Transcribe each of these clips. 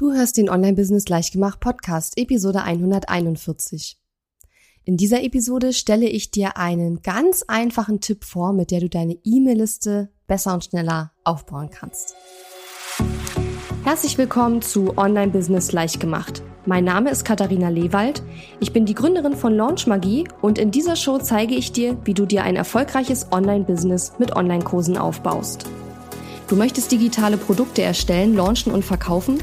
Du hörst den Online-Business Leichtgemacht Podcast, Episode 141. In dieser Episode stelle ich dir einen ganz einfachen Tipp vor, mit der du deine E-Mail-Liste besser und schneller aufbauen kannst. Herzlich willkommen zu Online-Business Leichtgemacht. Mein Name ist Katharina Lewald. Ich bin die Gründerin von Launch Magie und in dieser Show zeige ich dir, wie du dir ein erfolgreiches Online-Business mit Online-Kursen aufbaust. Du möchtest digitale Produkte erstellen, launchen und verkaufen?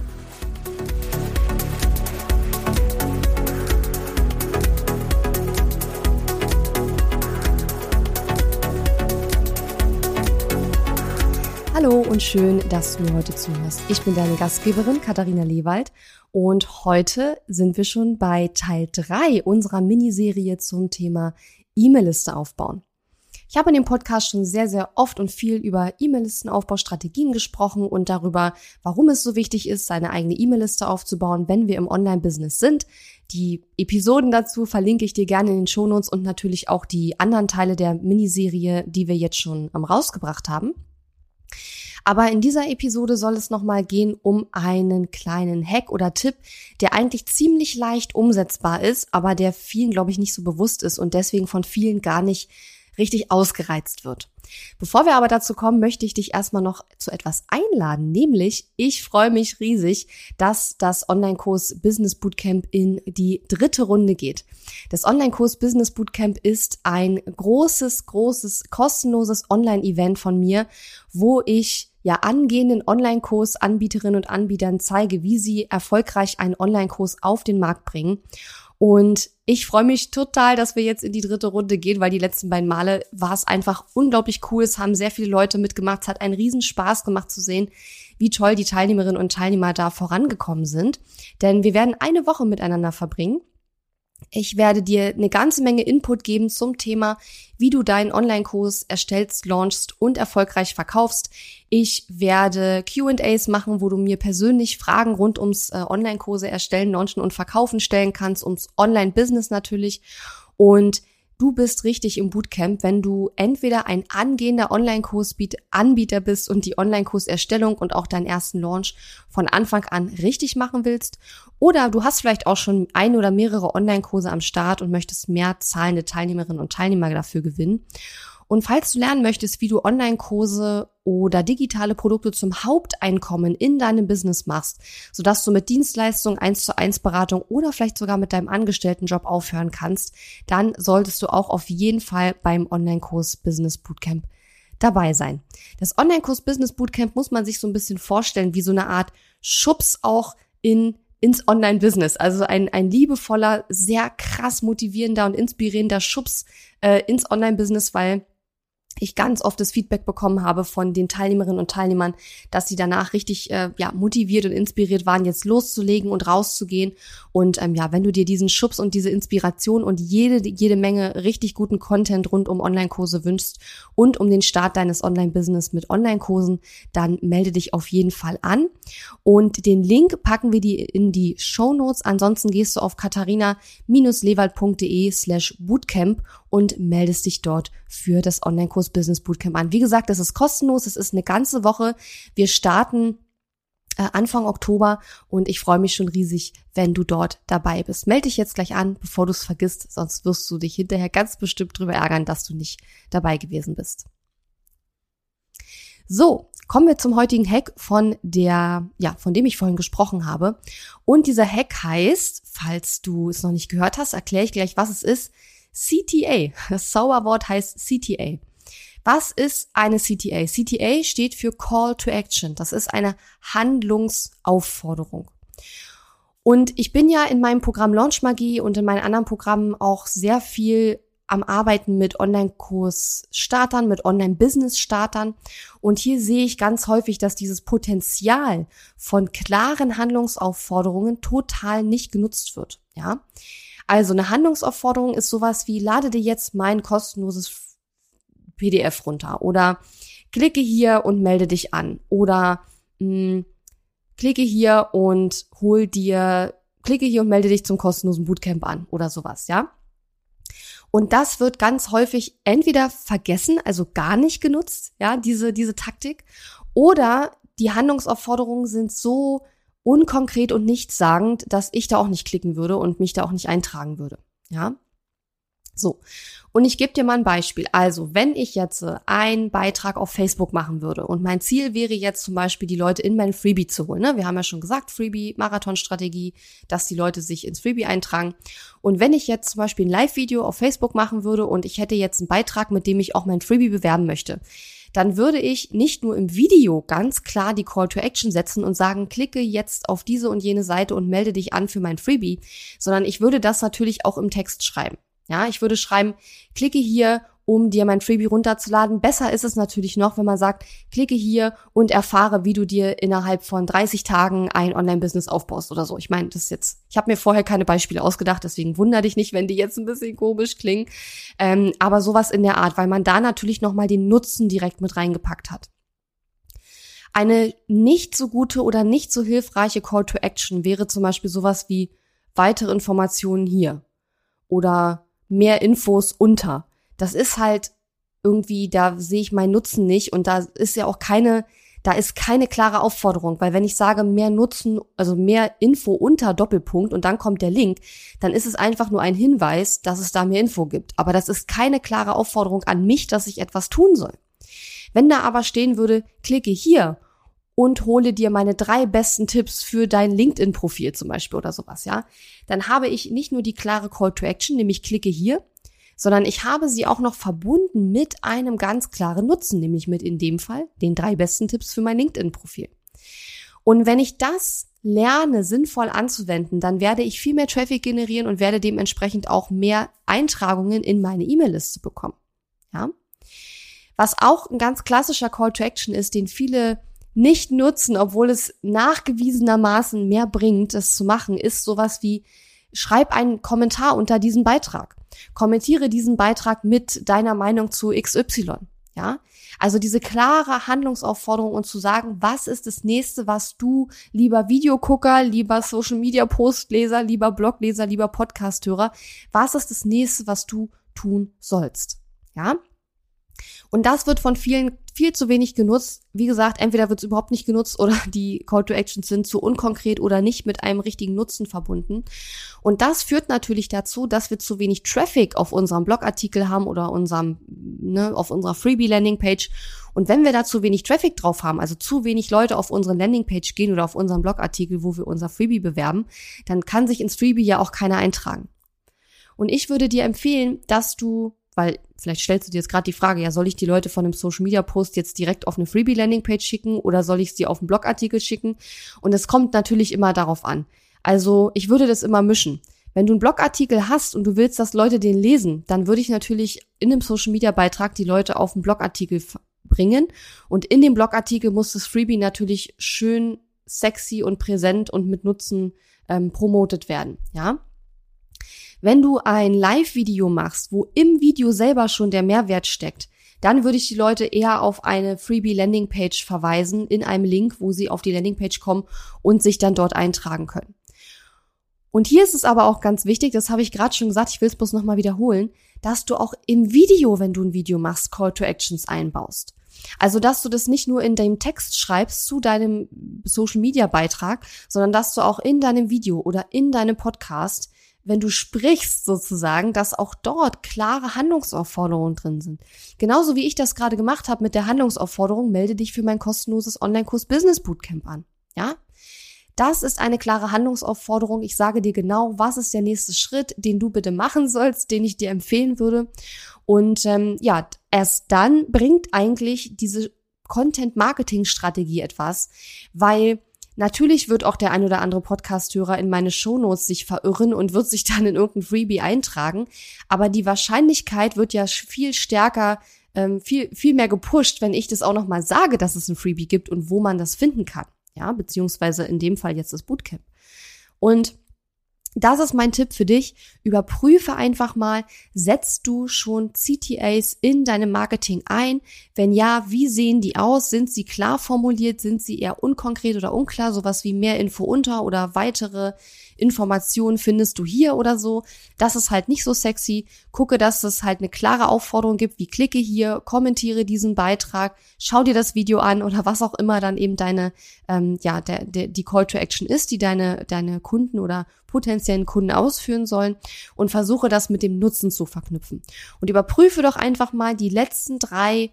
Hallo und schön, dass du mir heute zuhörst. Ich bin deine Gastgeberin Katharina Lewald und heute sind wir schon bei Teil 3 unserer Miniserie zum Thema E-Mail-Liste aufbauen. Ich habe in dem Podcast schon sehr, sehr oft und viel über E-Mail-Listenaufbaustrategien gesprochen und darüber, warum es so wichtig ist, seine eigene E-Mail-Liste aufzubauen, wenn wir im Online-Business sind. Die Episoden dazu verlinke ich dir gerne in den Shownotes und natürlich auch die anderen Teile der Miniserie, die wir jetzt schon rausgebracht haben. Aber in dieser Episode soll es nochmal gehen um einen kleinen Hack oder Tipp, der eigentlich ziemlich leicht umsetzbar ist, aber der vielen, glaube ich, nicht so bewusst ist und deswegen von vielen gar nicht richtig ausgereizt wird. Bevor wir aber dazu kommen, möchte ich dich erstmal noch zu etwas einladen, nämlich ich freue mich riesig, dass das Online-Kurs Business Bootcamp in die dritte Runde geht. Das Online-Kurs Business Bootcamp ist ein großes, großes, kostenloses Online-Event von mir, wo ich ja angehenden Online-Kurs-Anbieterinnen und Anbietern zeige, wie sie erfolgreich einen Online-Kurs auf den Markt bringen. Und ich freue mich total, dass wir jetzt in die dritte Runde gehen, weil die letzten beiden Male war es einfach unglaublich cool. Es haben sehr viele Leute mitgemacht. Es hat einen riesen Spaß gemacht zu sehen, wie toll die Teilnehmerinnen und Teilnehmer da vorangekommen sind. Denn wir werden eine Woche miteinander verbringen. Ich werde dir eine ganze Menge Input geben zum Thema, wie du deinen Online-Kurs erstellst, launchst und erfolgreich verkaufst. Ich werde QAs machen, wo du mir persönlich Fragen rund ums äh, Online-Kurse erstellen, launchen und verkaufen stellen kannst, ums Online-Business natürlich. Und Du bist richtig im Bootcamp, wenn du entweder ein angehender Online-Kurs-Anbieter bist und die Online-Kurserstellung und auch deinen ersten Launch von Anfang an richtig machen willst oder du hast vielleicht auch schon ein oder mehrere Online-Kurse am Start und möchtest mehr zahlende Teilnehmerinnen und Teilnehmer dafür gewinnen. Und falls du lernen möchtest, wie du Online-Kurse oder digitale Produkte zum Haupteinkommen in deinem Business machst, sodass du mit Dienstleistungen, eins zu eins Beratung oder vielleicht sogar mit deinem Angestelltenjob aufhören kannst, dann solltest du auch auf jeden Fall beim Online-Kurs Business Bootcamp dabei sein. Das Online-Kurs Business Bootcamp muss man sich so ein bisschen vorstellen wie so eine Art Schubs auch in ins Online-Business. Also ein, ein liebevoller, sehr krass motivierender und inspirierender Schubs äh, ins Online-Business, weil ich ganz oft das Feedback bekommen habe von den Teilnehmerinnen und Teilnehmern, dass sie danach richtig äh, ja, motiviert und inspiriert waren, jetzt loszulegen und rauszugehen. Und ähm, ja, wenn du dir diesen Schubs und diese Inspiration und jede, jede Menge richtig guten Content rund um Online-Kurse wünschst und um den Start deines Online-Business mit Online-Kursen, dann melde dich auf jeden Fall an. Und den Link packen wir dir in die Show Notes. Ansonsten gehst du auf katharina-lewald.de slash bootcamp und meldest dich dort für das Online-Kurs Business Bootcamp an. Wie gesagt, es ist kostenlos, es ist eine ganze Woche. Wir starten äh, Anfang Oktober und ich freue mich schon riesig, wenn du dort dabei bist. Melde dich jetzt gleich an, bevor du es vergisst, sonst wirst du dich hinterher ganz bestimmt drüber ärgern, dass du nicht dabei gewesen bist. So, kommen wir zum heutigen Hack von der, ja, von dem ich vorhin gesprochen habe. Und dieser Hack heißt, falls du es noch nicht gehört hast, erkläre ich gleich, was es ist. CTA. Das Zauberwort heißt CTA. Was ist eine CTA? CTA steht für Call to Action. Das ist eine Handlungsaufforderung. Und ich bin ja in meinem Programm Launch Magie und in meinen anderen Programmen auch sehr viel am Arbeiten mit Online-Kurs-Startern, mit Online-Business-Startern. Und hier sehe ich ganz häufig, dass dieses Potenzial von klaren Handlungsaufforderungen total nicht genutzt wird. Ja. Also eine Handlungsaufforderung ist sowas wie, lade dir jetzt mein kostenloses PDF runter oder klicke hier und melde dich an oder mh, hm, klicke hier und hol dir klicke hier und melde dich zum kostenlosen Bootcamp an oder sowas, ja? Und das wird ganz häufig entweder vergessen, also gar nicht genutzt, ja, diese, diese Taktik, oder die Handlungsaufforderungen sind so unkonkret und nichtssagend, dass ich da auch nicht klicken würde und mich da auch nicht eintragen würde, ja? So. Und ich gebe dir mal ein Beispiel. Also, wenn ich jetzt äh, einen Beitrag auf Facebook machen würde und mein Ziel wäre jetzt zum Beispiel, die Leute in mein Freebie zu holen. Ne? Wir haben ja schon gesagt, Freebie, Marathonstrategie, dass die Leute sich ins Freebie eintragen. Und wenn ich jetzt zum Beispiel ein Live-Video auf Facebook machen würde und ich hätte jetzt einen Beitrag, mit dem ich auch mein Freebie bewerben möchte, dann würde ich nicht nur im Video ganz klar die Call to Action setzen und sagen, klicke jetzt auf diese und jene Seite und melde dich an für mein Freebie, sondern ich würde das natürlich auch im Text schreiben. Ja, ich würde schreiben, klicke hier, um dir mein Freebie runterzuladen. Besser ist es natürlich noch, wenn man sagt, klicke hier und erfahre, wie du dir innerhalb von 30 Tagen ein Online-Business aufbaust oder so. Ich meine, das ist jetzt, ich habe mir vorher keine Beispiele ausgedacht, deswegen wundere dich nicht, wenn die jetzt ein bisschen komisch klingen. Ähm, aber sowas in der Art, weil man da natürlich nochmal den Nutzen direkt mit reingepackt hat. Eine nicht so gute oder nicht so hilfreiche Call to Action wäre zum Beispiel sowas wie weitere Informationen hier oder mehr Infos unter. Das ist halt irgendwie, da sehe ich meinen Nutzen nicht und da ist ja auch keine, da ist keine klare Aufforderung, weil wenn ich sage mehr Nutzen, also mehr Info unter Doppelpunkt und dann kommt der Link, dann ist es einfach nur ein Hinweis, dass es da mehr Info gibt. Aber das ist keine klare Aufforderung an mich, dass ich etwas tun soll. Wenn da aber stehen würde, klicke hier und hole dir meine drei besten Tipps für dein LinkedIn-Profil zum Beispiel oder sowas, ja, dann habe ich nicht nur die klare Call to Action, nämlich klicke hier, sondern ich habe sie auch noch verbunden mit einem ganz klaren Nutzen, nämlich mit in dem Fall den drei besten Tipps für mein LinkedIn-Profil. Und wenn ich das lerne, sinnvoll anzuwenden, dann werde ich viel mehr Traffic generieren und werde dementsprechend auch mehr Eintragungen in meine E-Mail-Liste bekommen. Ja? Was auch ein ganz klassischer Call to Action ist, den viele nicht nutzen, obwohl es nachgewiesenermaßen mehr bringt, das zu machen, ist sowas wie, schreib einen Kommentar unter diesen Beitrag. Kommentiere diesen Beitrag mit deiner Meinung zu XY. Ja, also diese klare Handlungsaufforderung und zu sagen, was ist das nächste, was du, lieber Videogucker, lieber Social Media Postleser, lieber Blogleser, lieber Podcasthörer, was ist das nächste, was du tun sollst? Ja, und das wird von vielen viel zu wenig genutzt. Wie gesagt, entweder wird es überhaupt nicht genutzt oder die Call to Actions sind zu unkonkret oder nicht mit einem richtigen Nutzen verbunden. Und das führt natürlich dazu, dass wir zu wenig Traffic auf unserem Blogartikel haben oder unserem, ne, auf unserer Freebie Landingpage. Und wenn wir da zu wenig Traffic drauf haben, also zu wenig Leute auf unsere Landingpage gehen oder auf unseren Blogartikel, wo wir unser Freebie bewerben, dann kann sich ins Freebie ja auch keiner eintragen. Und ich würde dir empfehlen, dass du weil vielleicht stellst du dir jetzt gerade die Frage, ja, soll ich die Leute von einem Social Media Post jetzt direkt auf eine Freebie Landing Page schicken oder soll ich sie auf einen Blogartikel schicken? Und es kommt natürlich immer darauf an. Also, ich würde das immer mischen. Wenn du einen Blogartikel hast und du willst, dass Leute den lesen, dann würde ich natürlich in einem Social Media Beitrag die Leute auf einen Blogartikel bringen und in dem Blogartikel muss das Freebie natürlich schön sexy und präsent und mit Nutzen ähm, promotet werden, ja? Wenn du ein Live-Video machst, wo im Video selber schon der Mehrwert steckt, dann würde ich die Leute eher auf eine Freebie Landingpage verweisen, in einem Link, wo sie auf die Landingpage kommen und sich dann dort eintragen können. Und hier ist es aber auch ganz wichtig, das habe ich gerade schon gesagt, ich will es bloß nochmal wiederholen, dass du auch im Video, wenn du ein Video machst, Call to Actions einbaust. Also, dass du das nicht nur in deinem Text schreibst zu deinem Social Media Beitrag, sondern dass du auch in deinem Video oder in deinem Podcast wenn du sprichst sozusagen, dass auch dort klare Handlungsaufforderungen drin sind. Genauso wie ich das gerade gemacht habe mit der Handlungsaufforderung, melde dich für mein kostenloses Online-Kurs Business Bootcamp an. Ja? Das ist eine klare Handlungsaufforderung. Ich sage dir genau, was ist der nächste Schritt, den du bitte machen sollst, den ich dir empfehlen würde. Und ähm, ja, erst dann bringt eigentlich diese Content-Marketing-Strategie etwas, weil Natürlich wird auch der ein oder andere Podcast-Hörer in meine Shownotes sich verirren und wird sich dann in irgendein Freebie eintragen. Aber die Wahrscheinlichkeit wird ja viel stärker, ähm, viel, viel mehr gepusht, wenn ich das auch nochmal sage, dass es ein Freebie gibt und wo man das finden kann. Ja, beziehungsweise in dem Fall jetzt das Bootcamp. Und das ist mein Tipp für dich. Überprüfe einfach mal, setzt du schon CTAs in deinem Marketing ein? Wenn ja, wie sehen die aus? Sind sie klar formuliert? Sind sie eher unkonkret oder unklar? Sowas wie mehr Info unter oder weitere Informationen findest du hier oder so. Das ist halt nicht so sexy. Gucke, dass es halt eine klare Aufforderung gibt, wie klicke hier, kommentiere diesen Beitrag, schau dir das Video an oder was auch immer dann eben deine, ähm, ja, der, der, die Call to Action ist, die deine, deine Kunden oder potenziellen Kunden ausführen sollen und versuche das mit dem Nutzen zu verknüpfen. Und überprüfe doch einfach mal die letzten drei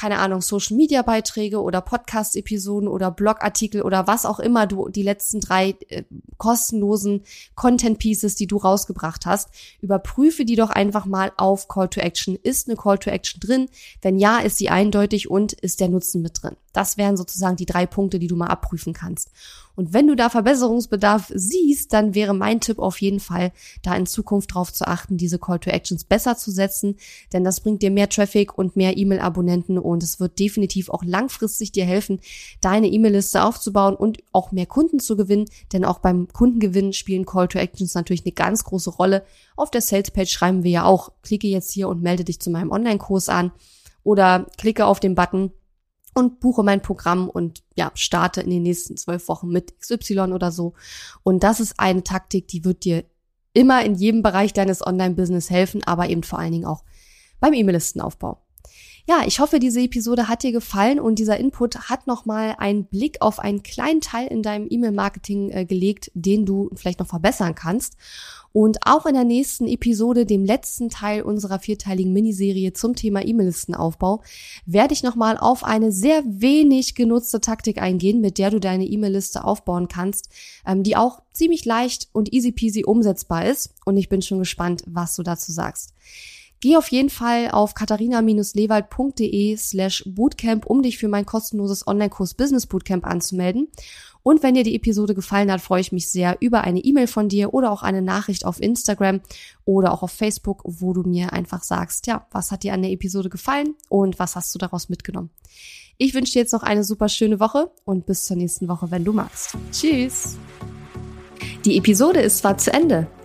keine Ahnung, Social Media Beiträge oder Podcast Episoden oder Blogartikel oder was auch immer du die letzten drei äh, kostenlosen Content Pieces, die du rausgebracht hast, überprüfe die doch einfach mal auf Call to Action. Ist eine Call to Action drin? Wenn ja, ist sie eindeutig und ist der Nutzen mit drin? Das wären sozusagen die drei Punkte, die du mal abprüfen kannst. Und wenn du da Verbesserungsbedarf siehst, dann wäre mein Tipp auf jeden Fall, da in Zukunft darauf zu achten, diese Call to Actions besser zu setzen, denn das bringt dir mehr Traffic und mehr E-Mail-Abonnenten und es wird definitiv auch langfristig dir helfen, deine E-Mail-Liste aufzubauen und auch mehr Kunden zu gewinnen, denn auch beim Kundengewinn spielen Call to Actions natürlich eine ganz große Rolle. Auf der Sales-Page schreiben wir ja auch, klicke jetzt hier und melde dich zu meinem Online-Kurs an oder klicke auf den Button und buche mein Programm und ja, starte in den nächsten zwölf Wochen mit XY oder so. Und das ist eine Taktik, die wird dir immer in jedem Bereich deines Online-Business helfen, aber eben vor allen Dingen auch beim E-Mail-Listenaufbau. Ja, ich hoffe, diese Episode hat dir gefallen und dieser Input hat nochmal einen Blick auf einen kleinen Teil in deinem E-Mail-Marketing äh, gelegt, den du vielleicht noch verbessern kannst. Und auch in der nächsten Episode, dem letzten Teil unserer vierteiligen Miniserie zum Thema E-Mail-Listenaufbau, werde ich nochmal auf eine sehr wenig genutzte Taktik eingehen, mit der du deine E-Mail-Liste aufbauen kannst, ähm, die auch ziemlich leicht und easy peasy umsetzbar ist. Und ich bin schon gespannt, was du dazu sagst. Geh auf jeden Fall auf katharina-lewald.de slash bootcamp, um dich für mein kostenloses Online-Kurs Business Bootcamp anzumelden. Und wenn dir die Episode gefallen hat, freue ich mich sehr über eine E-Mail von dir oder auch eine Nachricht auf Instagram oder auch auf Facebook, wo du mir einfach sagst, ja, was hat dir an der Episode gefallen und was hast du daraus mitgenommen. Ich wünsche dir jetzt noch eine super schöne Woche und bis zur nächsten Woche, wenn du magst. Tschüss! Die Episode ist zwar zu Ende,